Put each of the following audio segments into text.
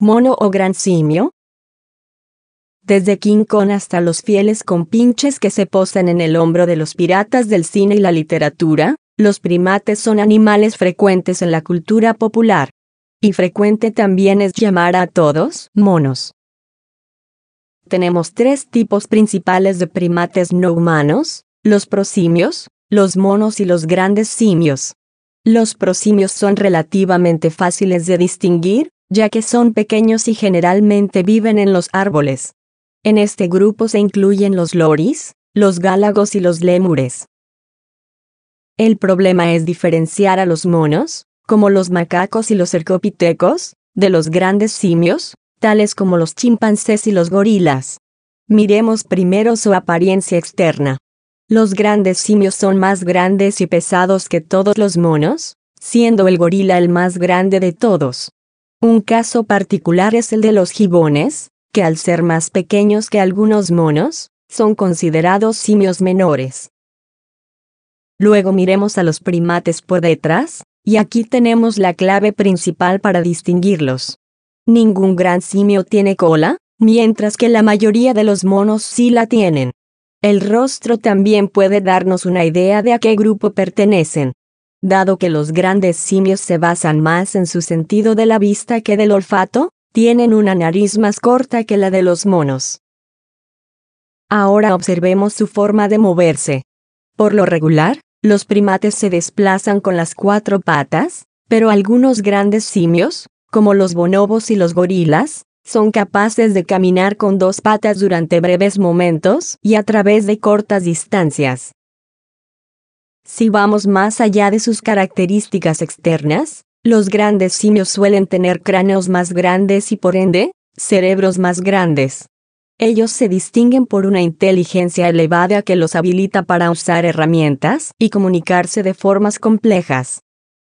mono o gran simio? Desde King Kong hasta los fieles compinches que se posan en el hombro de los piratas del cine y la literatura, los primates son animales frecuentes en la cultura popular. Y frecuente también es llamar a todos monos. Tenemos tres tipos principales de primates no humanos, los prosimios, los monos y los grandes simios. Los prosimios son relativamente fáciles de distinguir, ya que son pequeños y generalmente viven en los árboles. En este grupo se incluyen los loris, los gálagos y los lémures. El problema es diferenciar a los monos, como los macacos y los cercopitecos, de los grandes simios, tales como los chimpancés y los gorilas. Miremos primero su apariencia externa. Los grandes simios son más grandes y pesados que todos los monos, siendo el gorila el más grande de todos. Un caso particular es el de los gibones, que al ser más pequeños que algunos monos, son considerados simios menores. Luego miremos a los primates por detrás, y aquí tenemos la clave principal para distinguirlos. Ningún gran simio tiene cola, mientras que la mayoría de los monos sí la tienen. El rostro también puede darnos una idea de a qué grupo pertenecen. Dado que los grandes simios se basan más en su sentido de la vista que del olfato, tienen una nariz más corta que la de los monos. Ahora observemos su forma de moverse. Por lo regular, los primates se desplazan con las cuatro patas, pero algunos grandes simios, como los bonobos y los gorilas, son capaces de caminar con dos patas durante breves momentos y a través de cortas distancias. Si vamos más allá de sus características externas, los grandes simios suelen tener cráneos más grandes y por ende, cerebros más grandes. Ellos se distinguen por una inteligencia elevada que los habilita para usar herramientas y comunicarse de formas complejas.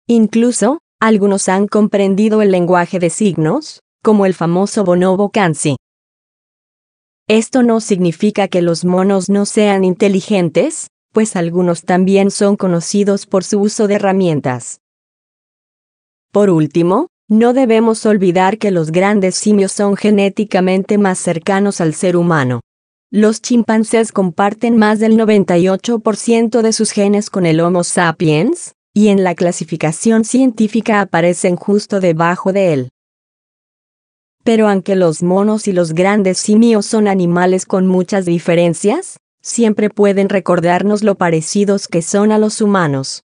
Incluso, algunos han comprendido el lenguaje de signos, como el famoso bonobo kanji. Esto no significa que los monos no sean inteligentes, pues algunos también son conocidos por su uso de herramientas. Por último, no debemos olvidar que los grandes simios son genéticamente más cercanos al ser humano. Los chimpancés comparten más del 98% de sus genes con el Homo sapiens, y en la clasificación científica aparecen justo debajo de él. Pero aunque los monos y los grandes simios son animales con muchas diferencias, siempre pueden recordarnos lo parecidos que son a los humanos.